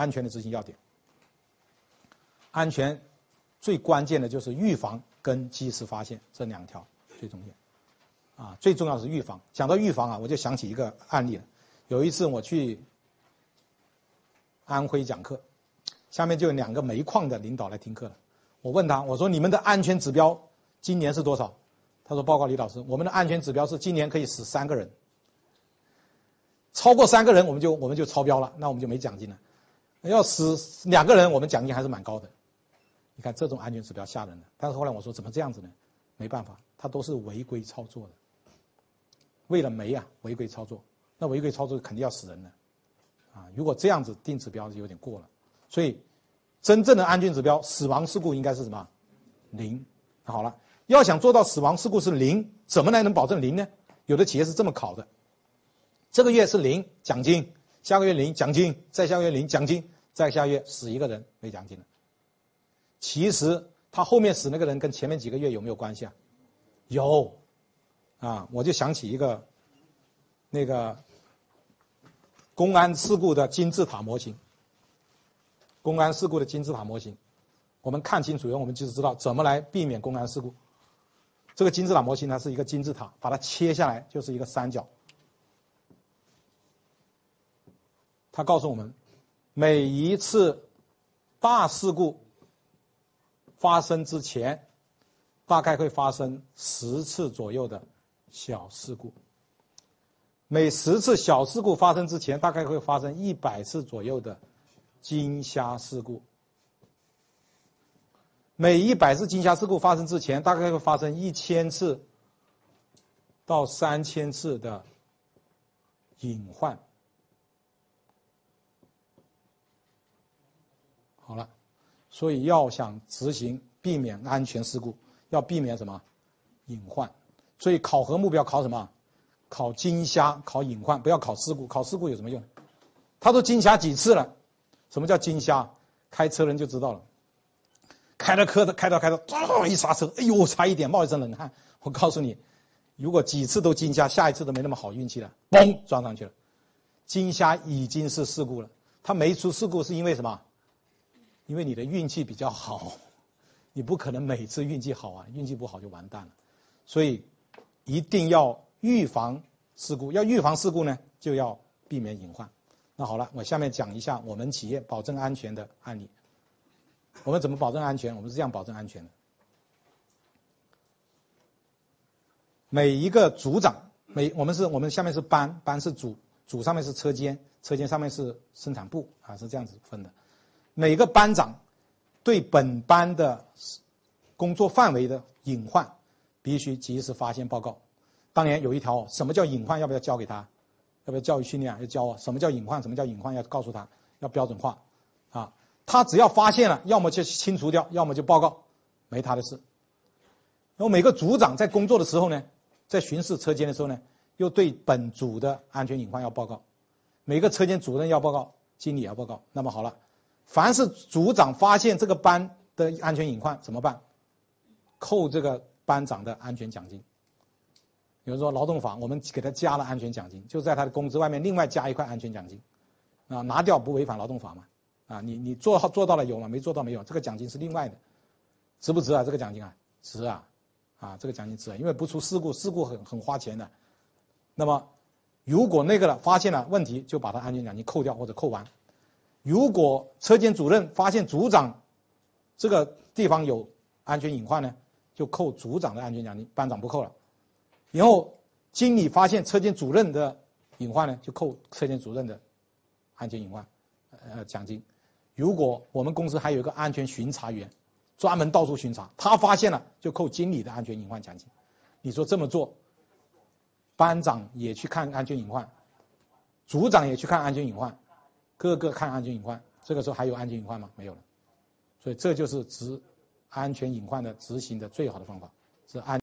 安全的执行要点。安全最关键的就是预防跟及时发现这两条最重要。啊，最重要是预防。讲到预防啊，我就想起一个案例了。有一次我去安徽讲课，下面就有两个煤矿的领导来听课了。我问他，我说你们的安全指标今年是多少？他说：报告李老师，我们的安全指标是今年可以死三个人。超过三个人，我们就我们就超标了，那我们就没奖金了。要死两个人，我们奖金还是蛮高的。你看这种安全指标吓人的。但是后来我说怎么这样子呢？没办法，他都是违规操作的。为了煤啊，违规操作，那违规操作肯定要死人的。啊，如果这样子定指标就有点过了。所以，真正的安全指标，死亡事故应该是什么？零。好了，要想做到死亡事故是零，怎么来能保证零呢？有的企业是这么考的。这个月是零奖金，下个月领奖金，再下个月领奖金，再下个月死一个人没奖金了。其实他后面死那个人跟前面几个月有没有关系啊？有，啊，我就想起一个，那个公安事故的金字塔模型。公安事故的金字塔模型，我们看清楚以后，我们就是知道怎么来避免公安事故。这个金字塔模型呢是一个金字塔，把它切下来就是一个三角。他告诉我们，每一次大事故发生之前，大概会发生十次左右的小事故；每十次小事故发生之前，大概会发生一百次左右的惊吓事故；每一百次惊吓事故发生之前，大概会发生一千次到三千次的隐患。好了，所以要想执行避免安全事故，要避免什么隐患？所以考核目标考什么？考惊吓，考隐患，不要考事故。考事故有什么用？他都惊吓几次了？什么叫惊吓？开车人就知道了。开着车的开到开到，嗖一刹车，哎呦，差一点冒一身冷汗。我告诉你，如果几次都惊吓，下一次都没那么好运气了，嘣撞上去了。惊吓已经是事故了，他没出事故是因为什么？因为你的运气比较好，你不可能每次运气好啊，运气不好就完蛋了。所以一定要预防事故，要预防事故呢，就要避免隐患。那好了，我下面讲一下我们企业保证安全的案例。我们怎么保证安全？我们是这样保证安全的：每一个组长，每我们是我们下面是班，班是组，组上面是车间，车间上面是生产部啊，是这样子分的。每个班长对本班的工作范围的隐患必须及时发现报告。当年有一条，什么叫隐患？要不要教给他？要不要教育训练啊？要教啊！什么叫隐患？什么叫隐患？要告诉他，要标准化啊！他只要发现了，要么就清除掉，要么就报告，没他的事。然后每个组长在工作的时候呢，在巡视车间的时候呢，又对本组的安全隐患要报告。每个车间主任要报告，经理要报告。那么好了。凡是组长发现这个班的安全隐患怎么办？扣这个班长的安全奖金。比如说劳动法，我们给他加了安全奖金，就在他的工资外面另外加一块安全奖金，啊，拿掉不违反劳动法嘛？啊，你你做好做到了有吗？没做到没有？这个奖金是另外的，值不值啊？这个奖金啊，值啊，啊，这个奖金值，啊因为不出事故，事故很很花钱的。那么，如果那个了发现了问题，就把他安全奖金扣掉或者扣完。如果车间主任发现组长这个地方有安全隐患呢，就扣组长的安全奖金，班长不扣了。然后经理发现车间主任的隐患呢，就扣车间主任的安全隐患呃奖金。如果我们公司还有一个安全巡查员，专门到处巡查，他发现了就扣经理的安全隐患奖金。你说这么做，班长也去看安全隐患，组长也去看安全隐患。各个看安全隐患，这个时候还有安全隐患吗？没有了，所以这就是执安全隐患的执行的最好的方法，是安。